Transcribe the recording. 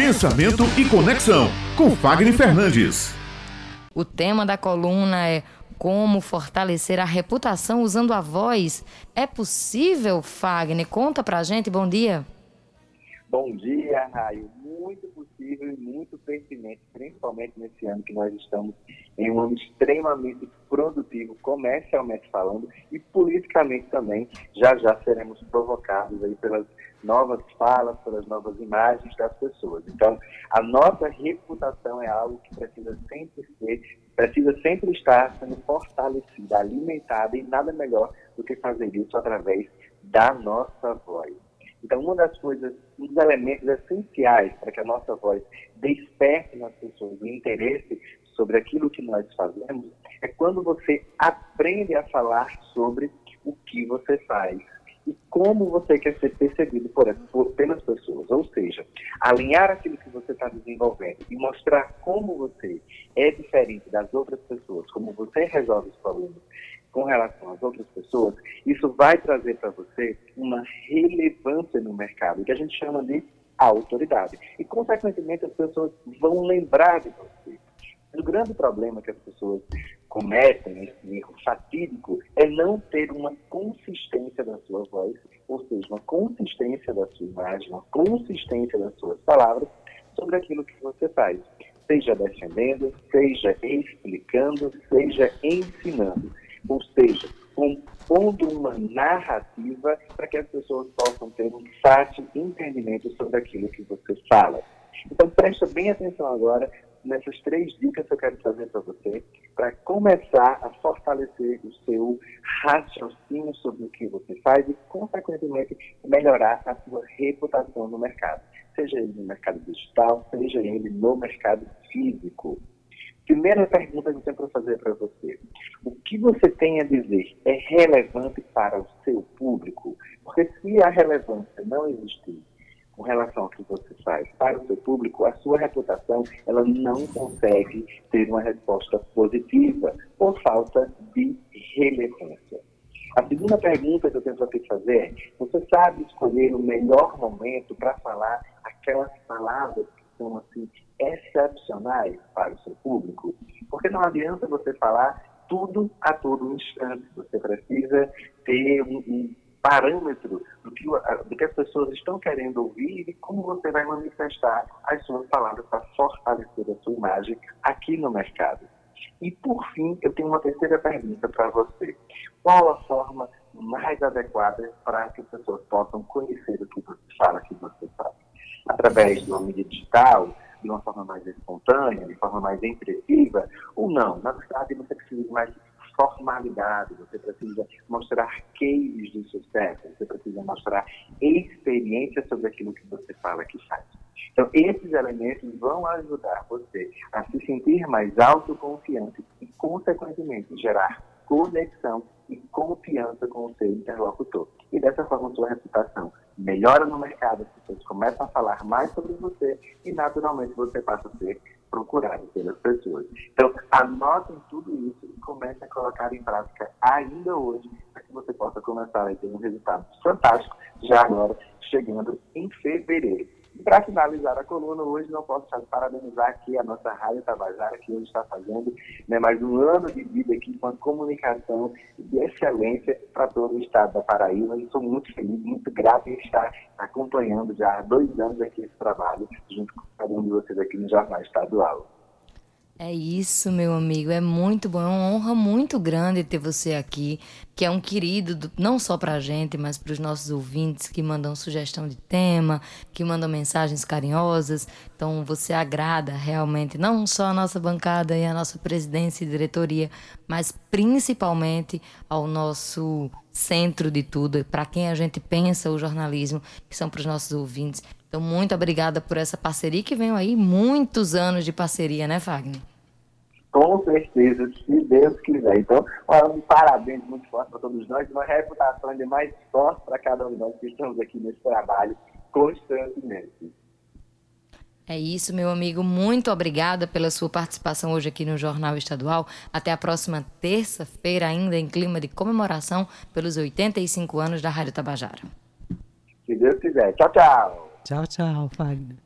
Pensamento e Conexão, com Fagner Fernandes. O tema da coluna é como fortalecer a reputação usando a voz. É possível, Fagner? Conta pra gente, bom dia. Bom dia, Raio. Muito possível e muito pertinente, principalmente nesse ano que nós estamos em um ano extremamente produtivo, comercialmente falando, e politicamente também. Já já seremos provocados aí pelas novas falas, pelas novas imagens das pessoas. Então, a nossa reputação é algo que precisa sempre ser, precisa sempre estar sendo fortalecida, alimentada, e nada melhor do que fazer isso através da nossa voz. Então, uma das coisas, um dos elementos essenciais para que a nossa voz desperte nas pessoas o interesse sobre aquilo que nós fazemos é quando você aprende a falar sobre o que você faz e como você quer ser percebido por, por, pelas pessoas. Ou seja, alinhar aquilo que você está desenvolvendo e mostrar como você é diferente das outras pessoas, como você resolve os problemas com relação às outras pessoas, isso vai trazer para você uma relevância no mercado, que a gente chama de autoridade. E, consequentemente, as pessoas vão lembrar de você. O grande problema que as pessoas cometem, esse erro fatídico, é não ter uma consistência da sua voz, ou seja, uma consistência da sua imagem, uma consistência das suas palavras sobre aquilo que você faz. Seja defendendo, seja explicando, seja ensinando. Ou seja, compondo uma narrativa para que as pessoas possam ter um fácil entendimento sobre aquilo que você fala. Então, presta bem atenção agora nessas três dicas que eu quero trazer para você, para começar a fortalecer o seu raciocínio sobre o que você faz e, consequentemente, melhorar a sua reputação no mercado. Seja ele no mercado digital, seja ele no mercado físico. Primeira pergunta que eu para fazer para você: o que você tem a dizer é relevante para o seu público? Porque se a relevância não existir com relação ao que você faz para o seu público, a sua reputação ela não consegue ter uma resposta positiva por falta de relevância. A segunda pergunta que eu tenho para te fazer é: você sabe escolher o melhor momento para falar aquelas palavras são assim excepcionais para o seu público? Porque não adianta você falar tudo a todo instante. Você precisa ter um, um parâmetro do que, do que as pessoas estão querendo ouvir e como você vai manifestar as suas palavras para fortalecer a sua imagem aqui no mercado. E, por fim, eu tenho uma terceira pergunta para você. Qual a forma mais adequada para que as pessoas possam conhecer o que você fala, que você? Através de uma mídia digital, de uma forma mais espontânea, de forma mais impressiva, ou não? Na verdade, você precisa de mais formalidade, você precisa mostrar cases de sucesso, você precisa mostrar experiência sobre aquilo que você fala que faz. Então, esses elementos vão ajudar você a se sentir mais autoconfiante e, consequentemente, gerar conexão e confiança com o seu interlocutor. E dessa forma, sua reputação melhora no mercado, as pessoas começam a falar mais sobre você e, naturalmente, você passa a ser procurado pelas pessoas. Então, anotem tudo isso e comecem a colocar em prática ainda hoje, para que você possa começar a ter um resultado fantástico já agora, chegando em fevereiro. E para finalizar a coluna, hoje não posso parabenizar aqui a nossa Rádio Tabajara, que hoje está fazendo né, mais um ano de vida aqui com a comunicação de excelência para todo o estado da Paraíba. E sou muito feliz, muito grato em estar acompanhando já há dois anos aqui esse trabalho, junto com cada um de vocês aqui no Jornal Estadual. É isso, meu amigo. É muito bom. É uma honra muito grande ter você aqui, que é um querido, do, não só para a gente, mas para os nossos ouvintes que mandam sugestão de tema, que mandam mensagens carinhosas. Então, você agrada realmente não só a nossa bancada e a nossa presidência e diretoria, mas principalmente ao nosso centro de tudo, para quem a gente pensa o jornalismo, que são para os nossos ouvintes. Então, muito obrigada por essa parceria que vem aí muitos anos de parceria, né, Fagner? Com certeza, se Deus quiser. Então, um parabéns muito forte para todos nós, uma reputação ainda mais forte para cada um de nós que estamos aqui nesse trabalho constantemente. É isso, meu amigo. Muito obrigada pela sua participação hoje aqui no Jornal Estadual. Até a próxima terça-feira, ainda em clima de comemoração pelos 85 anos da Rádio Tabajara. Se Deus quiser. Tchau, tchau. Tchau, tchau, Fagner.